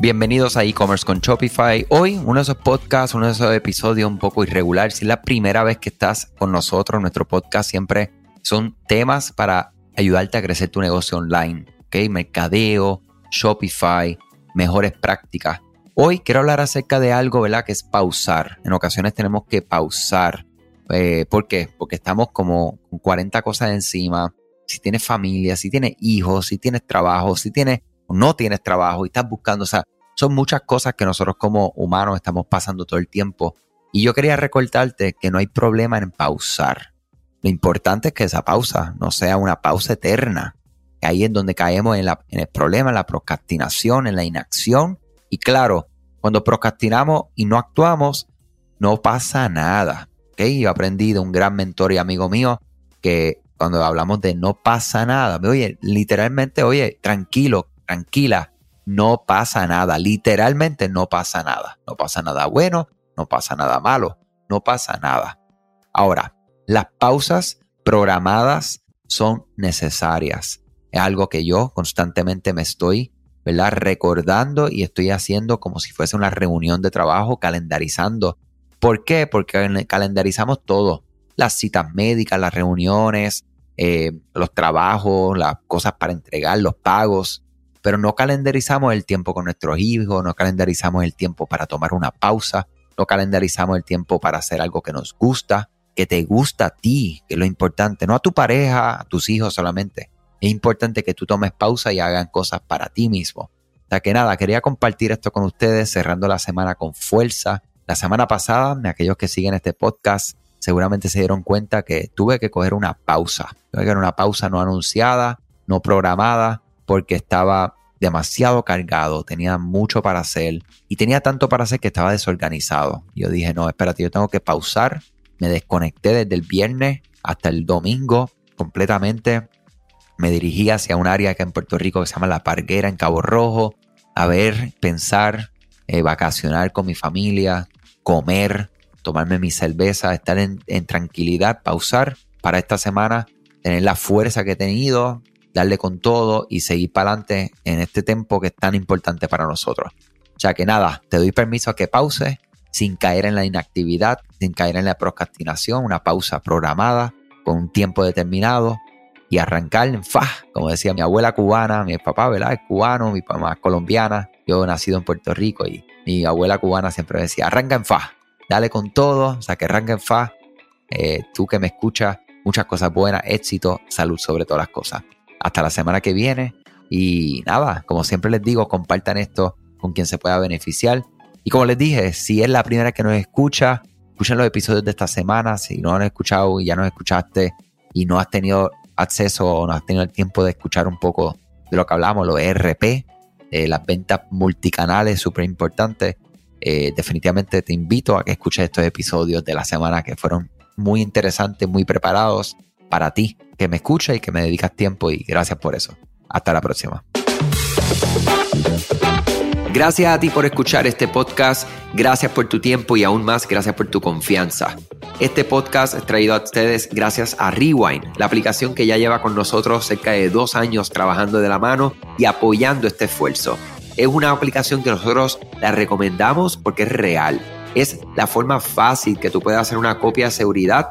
Bienvenidos a e-commerce con Shopify. Hoy uno de esos podcasts, uno de esos episodios un poco irregular. Si es la primera vez que estás con nosotros, nuestro podcast siempre son temas para ayudarte a crecer tu negocio online. ¿ok? Mercadeo, Shopify, mejores prácticas. Hoy quiero hablar acerca de algo, ¿verdad? Que es pausar. En ocasiones tenemos que pausar. Eh, ¿Por qué? Porque estamos como con 40 cosas encima. Si tienes familia, si tienes hijos, si tienes trabajo, si tienes no tienes trabajo y estás buscando, o sea, son muchas cosas que nosotros como humanos estamos pasando todo el tiempo. Y yo quería recordarte que no hay problema en pausar. Lo importante es que esa pausa no sea una pausa eterna. Ahí es donde caemos en, el problema, en la procrastinación, en la inacción. Y claro, cuando procrastinamos y no actuamos, no pasa nada. ¿okay? Yo aprendí de un gran mentor y amigo mío que cuando hablamos de no pasa nada, oye, literalmente, oye, tranquilo, tranquila, no pasa nada, literalmente no pasa nada, no pasa nada bueno, no pasa nada malo, no pasa nada. Ahora, las pausas programadas son necesarias. Es algo que yo constantemente me estoy ¿verdad? recordando y estoy haciendo como si fuese una reunión de trabajo, calendarizando. ¿Por qué? Porque calendarizamos todo. Las citas médicas, las reuniones, eh, los trabajos, las cosas para entregar, los pagos pero no calendarizamos el tiempo con nuestros hijos, no calendarizamos el tiempo para tomar una pausa, no calendarizamos el tiempo para hacer algo que nos gusta, que te gusta a ti, que es lo importante, no a tu pareja, a tus hijos solamente. Es importante que tú tomes pausa y hagan cosas para ti mismo. O sea que nada, quería compartir esto con ustedes, cerrando la semana con fuerza. La semana pasada, aquellos que siguen este podcast, seguramente se dieron cuenta que tuve que coger una pausa. Tuve que coger una pausa no anunciada, no programada, porque estaba demasiado cargado, tenía mucho para hacer y tenía tanto para hacer que estaba desorganizado. Yo dije, no, espérate, yo tengo que pausar. Me desconecté desde el viernes hasta el domingo completamente. Me dirigí hacia un área acá en Puerto Rico que se llama La Parguera en Cabo Rojo, a ver, pensar, eh, vacacionar con mi familia, comer, tomarme mi cerveza, estar en, en tranquilidad, pausar para esta semana, tener la fuerza que he tenido, darle con todo y seguir para adelante en este tiempo que es tan importante para nosotros. O sea que nada, te doy permiso a que pause sin caer en la inactividad, sin caer en la procrastinación, una pausa programada con un tiempo determinado y arrancar en fa, como decía mi abuela cubana, mi papá, ¿verdad? Es cubano, mi mamá es colombiana, yo he nacido en Puerto Rico y mi abuela cubana siempre decía, arranca en fa, dale con todo, o sea que arranca en fa, eh, tú que me escuchas, muchas cosas buenas, éxito, salud sobre todas las cosas. Hasta la semana que viene. Y nada, como siempre les digo, compartan esto con quien se pueda beneficiar. Y como les dije, si es la primera que nos escucha, escuchen los episodios de esta semana. Si no han escuchado y ya nos escuchaste y no has tenido acceso o no has tenido el tiempo de escuchar un poco de lo que hablamos, los ERP, eh, las ventas multicanales, súper importantes. Eh, definitivamente te invito a que escuches estos episodios de la semana que fueron muy interesantes, muy preparados para ti, que me escuchas y que me dedicas tiempo y gracias por eso. Hasta la próxima. Gracias a ti por escuchar este podcast, gracias por tu tiempo y aún más gracias por tu confianza. Este podcast es traído a ustedes gracias a Rewind, la aplicación que ya lleva con nosotros cerca de dos años trabajando de la mano y apoyando este esfuerzo. Es una aplicación que nosotros la recomendamos porque es real es la forma fácil que tú puedes hacer una copia de seguridad